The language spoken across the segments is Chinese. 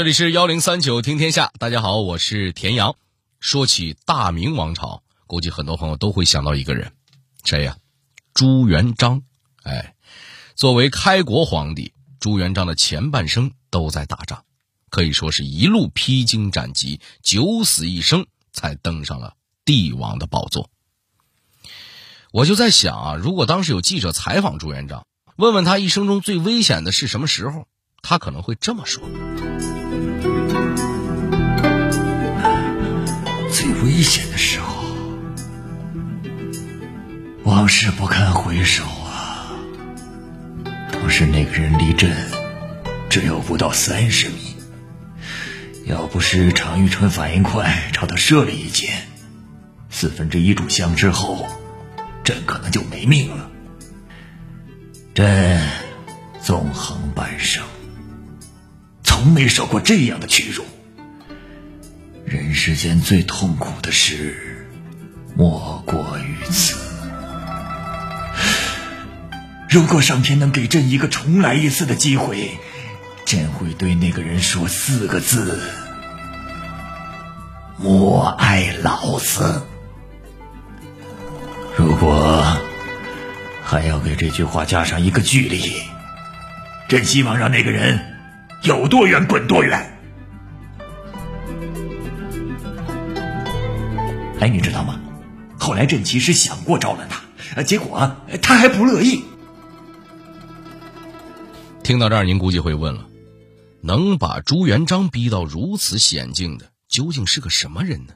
这里是幺零三九听天下，大家好，我是田阳。说起大明王朝，估计很多朋友都会想到一个人，谁呀？朱元璋。哎，作为开国皇帝，朱元璋的前半生都在打仗，可以说是一路披荆斩棘，九死一生才登上了帝王的宝座。我就在想啊，如果当时有记者采访朱元璋，问问他一生中最危险的是什么时候，他可能会这么说。最危险的时候，往事不堪回首啊！当时那个人离朕只有不到三十米，要不是常遇春反应快，朝他射了一箭，四分之一炷香之后，朕可能就没命了。朕纵横半生，从没受过这样的屈辱。人世间最痛苦的事，莫过于此。如果上天能给朕一个重来一次的机会，朕会对那个人说四个字：莫爱老子。如果还要给这句话加上一个距离，朕希望让那个人有多远滚多远。哎，你知道吗？后来朕其实想过招揽他，结果他还不乐意。听到这儿，您估计会问了：能把朱元璋逼到如此险境的，究竟是个什么人呢？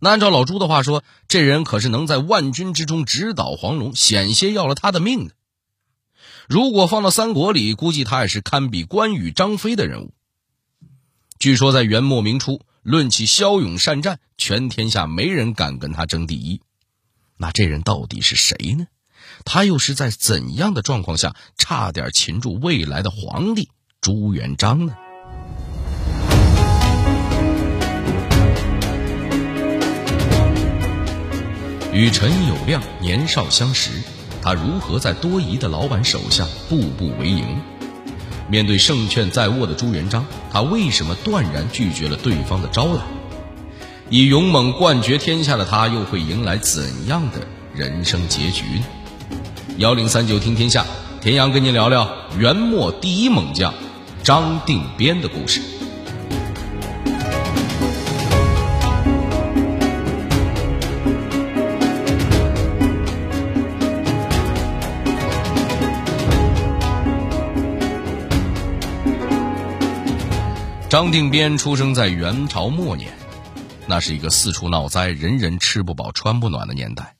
那按照老朱的话说，这人可是能在万军之中直捣黄龙，险些要了他的命的。如果放到三国里，估计他也是堪比关羽、张飞的人物。据说在元末明初。论起骁勇善战，全天下没人敢跟他争第一。那这人到底是谁呢？他又是在怎样的状况下差点擒住未来的皇帝朱元璋呢？与陈友谅年少相识，他如何在多疑的老板手下步步为营？面对胜券在握的朱元璋，他为什么断然拒绝了对方的招揽？以勇猛冠绝天下的他，又会迎来怎样的人生结局呢？幺零三九听天下，田阳跟您聊聊元末第一猛将张定边的故事。张定边出生在元朝末年，那是一个四处闹灾、人人吃不饱穿不暖的年代。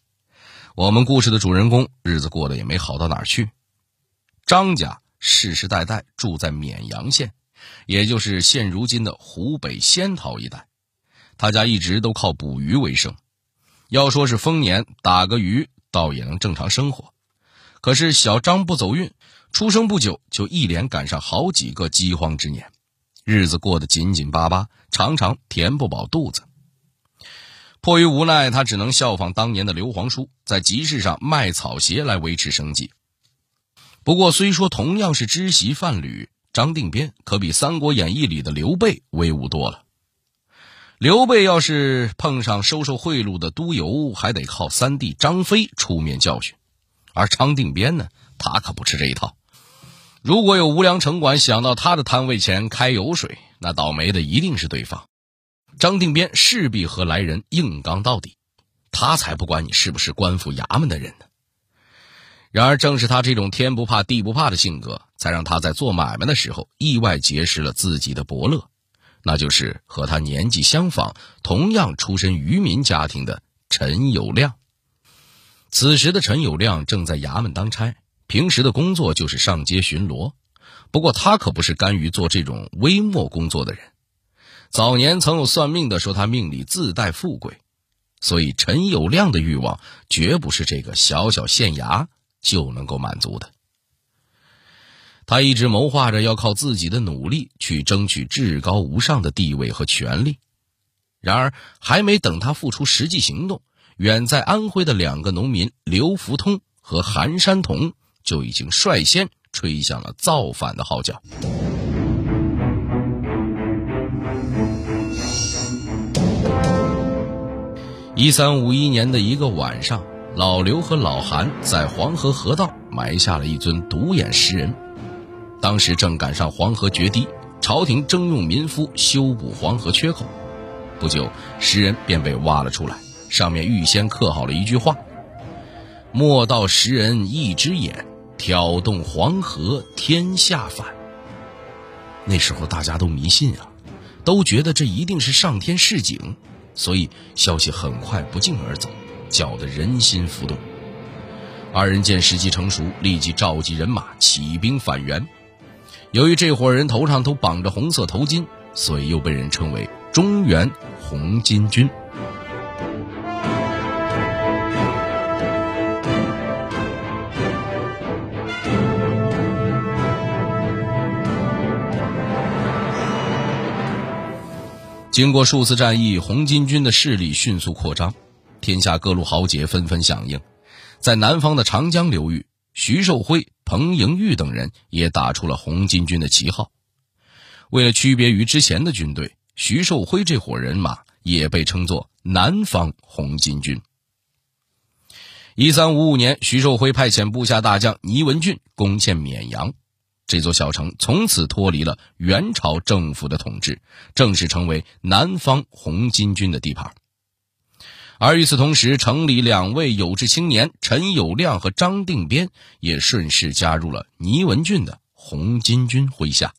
我们故事的主人公日子过得也没好到哪儿去。张家世世代代住在沔阳县，也就是现如今的湖北仙桃一带。他家一直都靠捕鱼为生，要说是丰年打个鱼，倒也能正常生活。可是小张不走运，出生不久就一连赶上好几个饥荒之年。日子过得紧紧巴巴，常常填不饱肚子。迫于无奈，他只能效仿当年的刘皇叔，在集市上卖草鞋来维持生计。不过，虽说同样是织席贩履，张定边可比《三国演义》里的刘备威武多了。刘备要是碰上收受贿赂的督邮，还得靠三弟张飞出面教训；而张定边呢，他可不吃这一套。如果有无良城管想到他的摊位前开油水，那倒霉的一定是对方。张定边势必和来人硬刚到底，他才不管你是不是官府衙门的人呢。然而，正是他这种天不怕地不怕的性格，才让他在做买卖的时候意外结识了自己的伯乐，那就是和他年纪相仿、同样出身渔民家庭的陈友谅。此时的陈友谅正在衙门当差。平时的工作就是上街巡逻，不过他可不是甘于做这种微末工作的人。早年曾有算命的说他命里自带富贵，所以陈友谅的欲望绝不是这个小小县衙就能够满足的。他一直谋划着要靠自己的努力去争取至高无上的地位和权利。然而，还没等他付出实际行动，远在安徽的两个农民刘福通和韩山童。就已经率先吹响了造反的号角。一三五一年的一个晚上老刘和老韩在黄河河道埋下了一尊独眼石人。当时正赶上黄河决堤朝廷征用民夫修补黄河缺口。不久石人便被挖了出来上面预先刻好了一句话莫道石人一只眼挑动黄河天下反。”那时候大家都迷信啊，都觉得这一定是上天示警。所以消息很快不胫而走，搅得人心浮动。二人见时机成熟，立即召集人马起兵反袁。由于这伙人头上都绑着红色头巾，所以又被人称为中原红巾军。经过数次战役，红巾军的势力迅速扩张，天下各路豪杰纷纷响应。在南方的长江流域，徐寿辉、彭莹玉等人也打出了红巾军的旗号。为了区别于之前的军队，徐寿辉这伙人马也被称作南方红巾军。一三五五年，徐寿辉派遣部下大将倪文俊攻陷绵阳。这座小城从此脱离了元朝政府的统治，正式成为南方红巾军的地盘。而与此同时，城里两位有志青年陈友谅和张定边也顺势加入了倪文俊的红巾军麾下。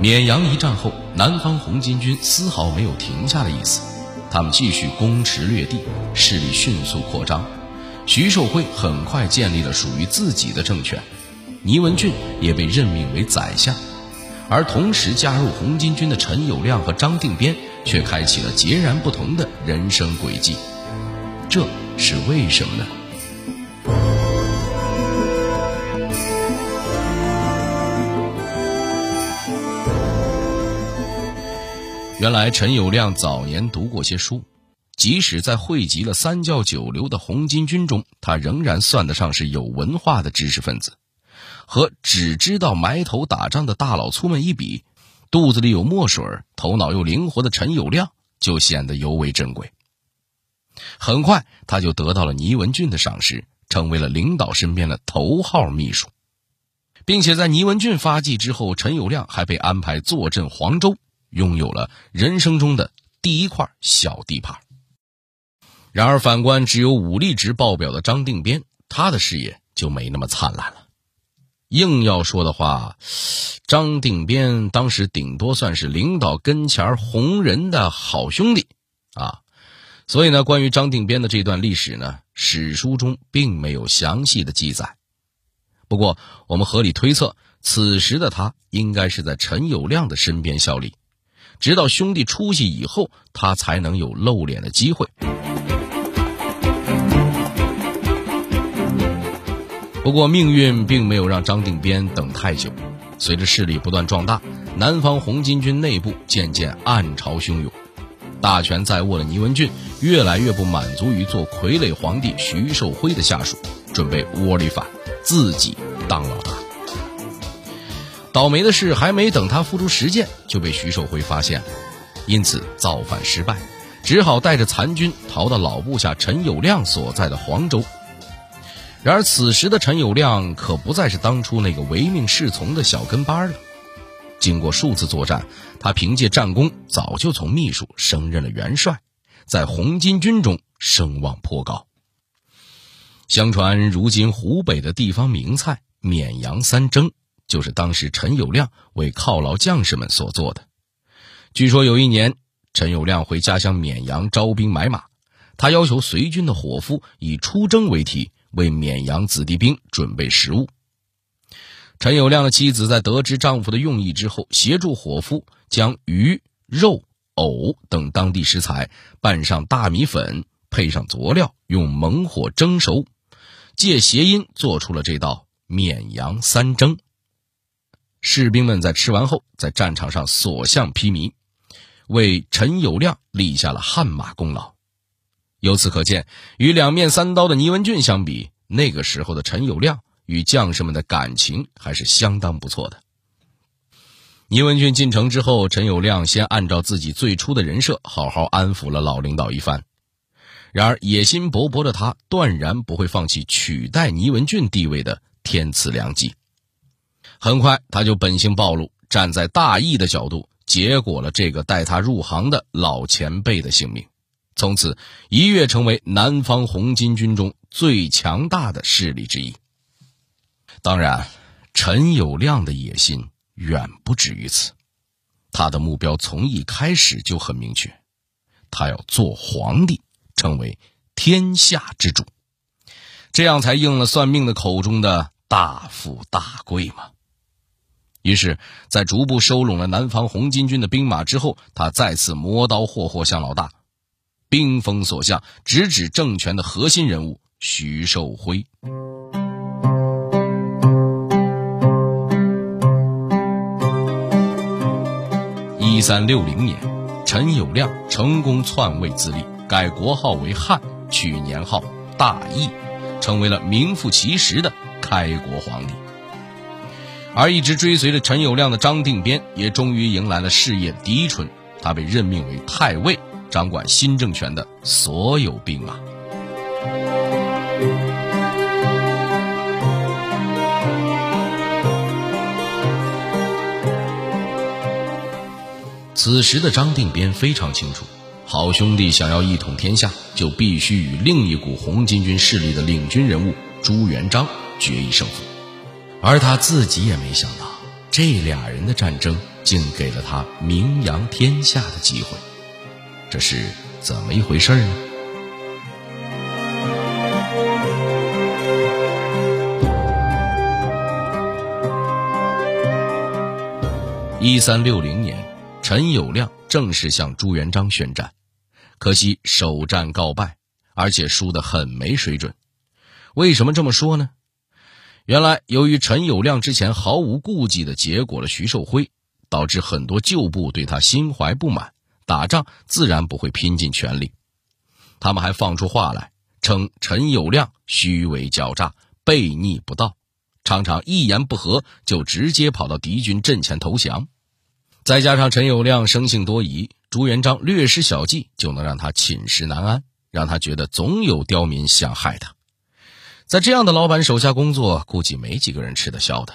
绵阳一战后，南方红巾军丝毫没有停下的意思。他们继续攻持掠地，势力迅速扩张。徐寿辉很快建立了属于自己的政权，倪文俊也被任命为宰相。而同时加入红巾军的陈友谅和张定边却开启了截然不同的人生轨迹。这是为什么呢？原来陈友谅早年读过些书，即使在汇集了三教九流的红巾军中，他仍然算得上是有文化的知识分子。和只知道埋头打仗的大老粗们一比，肚子里有墨水、头脑又灵活的陈友谅就显得尤为珍贵。很快，他就得到了倪文俊的赏识，成为了领导身边的头号秘书，并且在倪文俊发迹之后，陈友谅还被安排坐镇黄州。拥有了人生中的第一块小地盘。然而，反观只有武力值爆表的张定边，他的事业就没那么灿烂了。硬要说的话，张定边当时顶多算是领导跟前红人的好兄弟啊。所以呢，关于张定边的这段历史呢，史书中并没有详细的记载。不过，我们合理推测，此时的他应该是在陈友谅的身边效力。直到兄弟出息以后，他才能有露脸的机会。不过，命运并没有让张定边等太久。随着势力不断壮大，南方红巾军内部渐渐暗潮汹涌。大权在握的倪文俊越来越不满足于做傀儡皇帝徐寿辉的下属，准备窝里反，自己当老大。倒霉的是，还没等他付出实践，就被徐寿辉发现了，因此造反失败，只好带着残军逃到老部下陈友谅所在的黄州。然而，此时的陈友谅可不再是当初那个唯命是从的小跟班了。经过数次作战，他凭借战功，早就从秘书升任了元帅，在红巾军中声望颇高。相传，如今湖北的地方名菜绵阳三蒸。就是当时陈友谅为犒劳将士们所做的。据说有一年，陈友谅回家乡绵阳招兵买马，他要求随军的伙夫以出征为题，为绵阳子弟兵准备食物。陈友谅的妻子在得知丈夫的用意之后，协助伙夫将鱼、肉、藕等当地食材拌上大米粉，配上佐料，用猛火蒸熟，借谐音做出了这道绵阳三蒸。士兵们在吃完后，在战场上所向披靡，为陈友谅立下了汗马功劳。由此可见，与两面三刀的倪文俊相比，那个时候的陈友谅与将士们的感情还是相当不错的。倪文俊进城之后，陈友谅先按照自己最初的人设，好好安抚了老领导一番。然而，野心勃勃的他断然不会放弃取代倪文俊地位的天赐良机。很快，他就本性暴露，站在大义的角度，结果了这个带他入行的老前辈的性命，从此一跃成为南方红巾军中最强大的势力之一。当然，陈友谅的野心。远不止于此，他的目标从一开始就很明确，他要做皇帝，成为天下之主，这样才应了算命的口中的大富大贵嘛。于是，在逐步收拢了南方红巾军的兵马之后，他再次磨刀霍霍向老大，兵锋所向，直指政权的核心人物徐寿辉。一三六零年，陈友谅成功篡位自立，改国号为汉，取年号大义，成为了名副其实的开国皇帝。而一直追随着陈友谅的张定边，也终于迎来了事业第一春，他被任命为太尉，掌管新政权的所有兵马。此时的张定边非常清楚，好兄弟想要一统天下，就必须与另一股红巾军势力的领军人物朱元璋决一胜负。而他自己也没想到，这俩人的战争竟给了他名扬天下的机会。这是怎么一回事呢？一三六零年。陈友谅正式向朱元璋宣战，可惜首战告败，而且输得很没水准。为什么这么说呢？原来由于陈友谅之前毫无顾忌地结果了徐寿辉，导致很多旧部对他心怀不满，打仗自然不会拼尽全力。他们还放出话来，称陈友谅虚伪狡诈、悖逆不道，常常一言不合就直接跑到敌军阵前投降。再加上陈友谅生性多疑，朱元璋略施小计就能让他寝食难安，让他觉得总有刁民想害他。在这样的老板手下工作，估计没几个人吃得消的。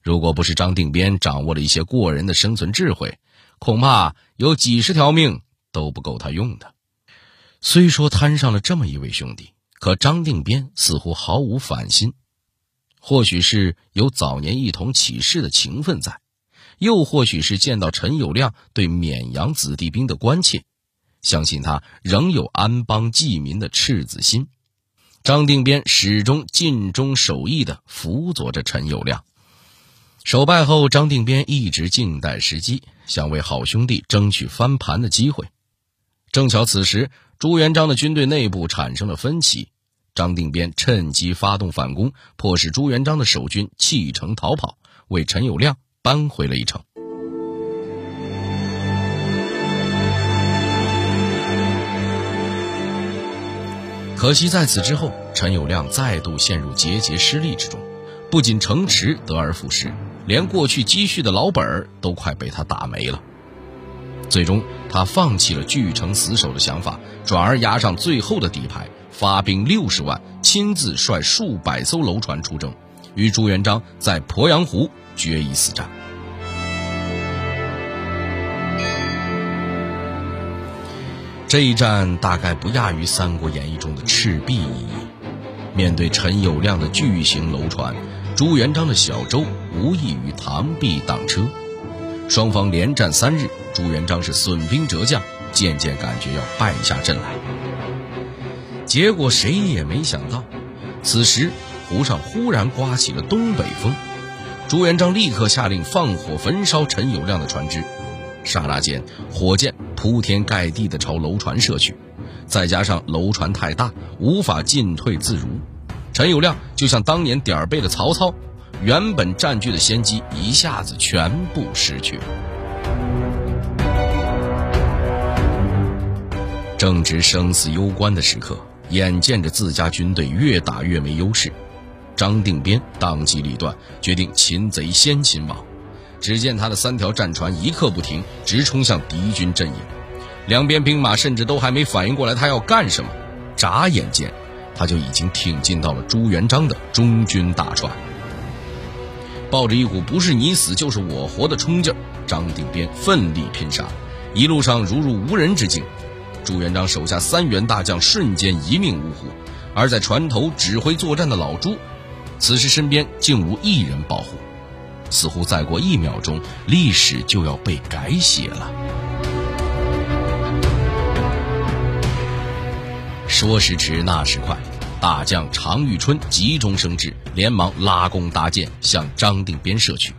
如果不是张定边掌握了一些过人的生存智慧，恐怕有几十条命都不够他用的。虽说摊上了这么一位兄弟，可张定边似乎毫无反心，或许是有早年一同起事的情分在。又或许是见到陈友谅对绵阳子弟兵的关切，相信他仍有安邦济民的赤子心。张定边始终尽忠守义的辅佐着陈友谅。首败后，张定边一直静待时机，想为好兄弟争取翻盘的机会。正巧此时朱元璋的军队内部产生了分歧，张定边趁机发动反攻，迫使朱元璋的守军弃城逃跑，为陈友谅。扳回了一城。可惜在此之后，陈友谅再度陷入节节失利之中，不仅城池得而复失，连过去积蓄的老本儿都快被他打没了。最终，他放弃了据城死守的想法，转而压上最后的底牌，发兵六十万，亲自率数百艘楼船出征，与朱元璋在鄱阳湖。决一死战。这一战大概不亚于《三国演义》中的赤壁一役。面对陈友谅的巨型楼船，朱元璋的小舟无异于螳臂挡车。双方连战三日，朱元璋是损兵折将，渐渐感觉要败下阵来。结果谁也没想到，此时湖上忽然刮起了东北风。朱元璋立刻下令放火焚烧陈友谅的船只，刹那间火箭铺天盖地地朝楼船射去，再加上楼船太大，无法进退自如，陈友谅就像当年点儿背的曹操，原本占据的先机一下子全部失去。正值生死攸关的时刻，眼见着自家军队越打越没优势。张定边当机立断，决定擒贼先擒王，只见他的三条战船一刻不停，直冲向敌军阵营。两边兵马甚至都还没反应过来他要干什么，眨眼间，他就已经挺进到了朱元璋的中军大船。抱着一股不是你死就是我活的冲劲儿，张定边奋力拼杀，一路上如入无人之境。朱元璋手下三员大将瞬间一命呜呼，而在船头指挥作战的老朱，此时身边竟无一人保护，似乎再过一秒钟，历史就要被改写了。说时迟，那时快，大将常遇春急中生智，连忙拉弓搭箭向张定边射去。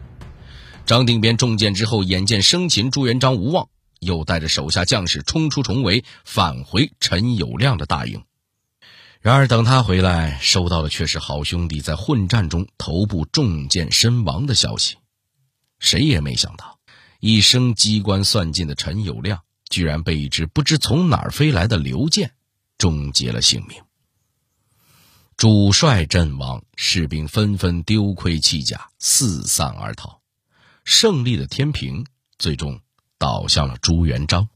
张定边中箭之后，眼见生擒朱元璋无望。又带着手下将士冲出重围，返回陈友谅的大营。然而，等他回来，收到的却是好兄弟在混战中头部中箭身亡的消息。谁也没想到，一生机关算尽的陈友谅，居然被一支不知从哪儿飞来的流箭终结了性命。主帅阵亡，士兵纷纷丢盔弃甲，四散而逃。胜利的天平最终。倒向了朱元璋。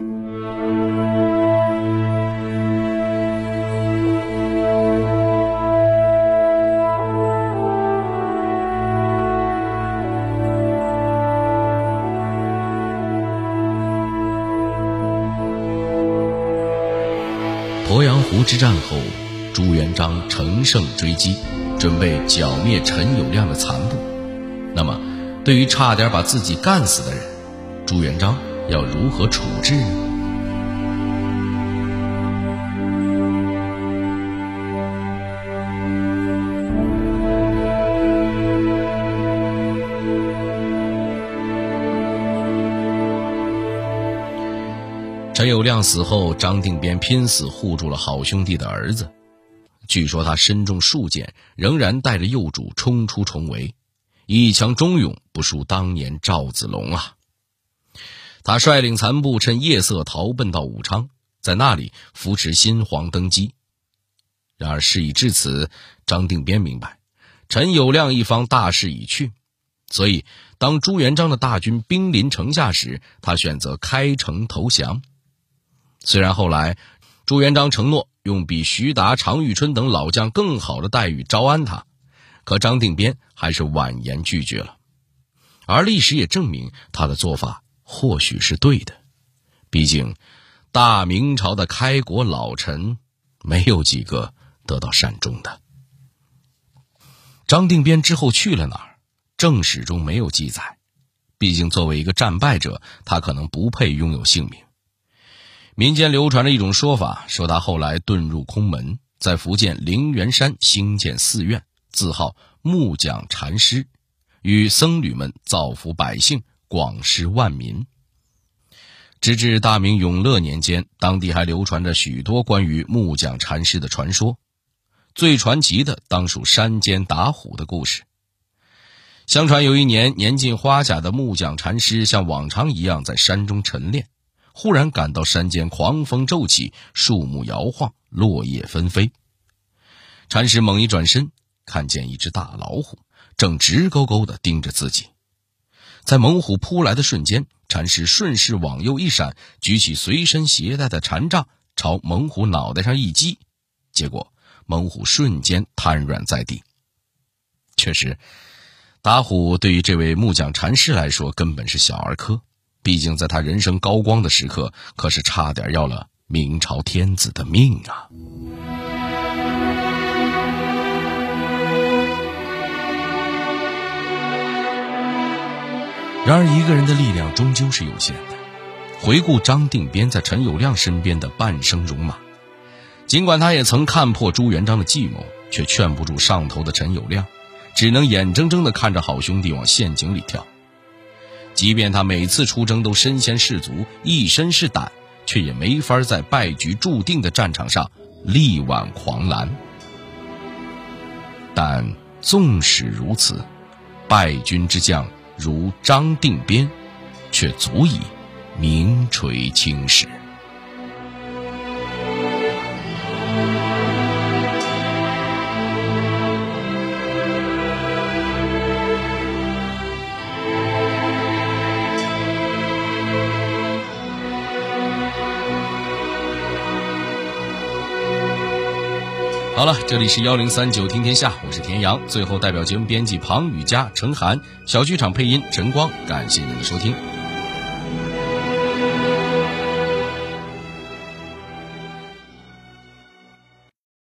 鄱阳湖之战后，朱元璋乘胜追击，准备剿灭陈友谅的残部。那么，对于差点把自己干死的人，朱元璋。要如何处置呢？陈友谅死后，张定边拼死护住了好兄弟的儿子。据说他身中数箭，仍然带着幼主冲出重围，一腔忠勇不输当年赵子龙啊！他率领残部趁夜色逃奔到武昌，在那里扶持新皇登基。然而事已至此，张定边明白，陈友谅一方大势已去，所以当朱元璋的大军兵临城下时，他选择开城投降。虽然后来朱元璋承诺用比徐达、常遇春等老将更好的待遇招安他，可张定边还是婉言拒绝了。而历史也证明他的做法。或许是对的，毕竟大明朝的开国老臣没有几个得到善终的。张定边之后去了哪儿？正史中没有记载，毕竟作为一个战败者，他可能不配拥有姓名。民间流传着一种说法，说他后来遁入空门，在福建灵源山兴建寺院，自号木匠禅师，与僧侣们造福百姓。广施万民。直至大明永乐年间，当地还流传着许多关于木匠禅师的传说。最传奇的当属山间打虎的故事。相传有一年，年近花甲的木匠禅师像往常一样在山中晨练，忽然感到山间狂风骤起，树木摇晃，落叶纷飞。禅师猛一转身，看见一只大老虎正直勾勾地盯着自己。在猛虎扑来的瞬间，禅师顺势往右一闪，举起随身携带的禅杖，朝猛虎脑袋上一击，结果猛虎瞬间瘫软在地。确实，打虎对于这位木匠禅师来说根本是小儿科，毕竟在他人生高光的时刻，可是差点要了明朝天子的命啊。然而，一个人的力量终究是有限的。回顾张定边在陈友谅身边的半生戎马，尽管他也曾看破朱元璋的计谋，却劝不住上头的陈友谅，只能眼睁睁地看着好兄弟往陷阱里跳。即便他每次出征都身先士卒，一身是胆，却也没法在败局注定的战场上力挽狂澜。但纵使如此，败军之将。如张定边，却足以名垂青史。了，这里是幺零三九听天下，我是田阳。最后，代表节目编辑庞雨佳、陈涵，小剧场配音陈光，感谢您的收听。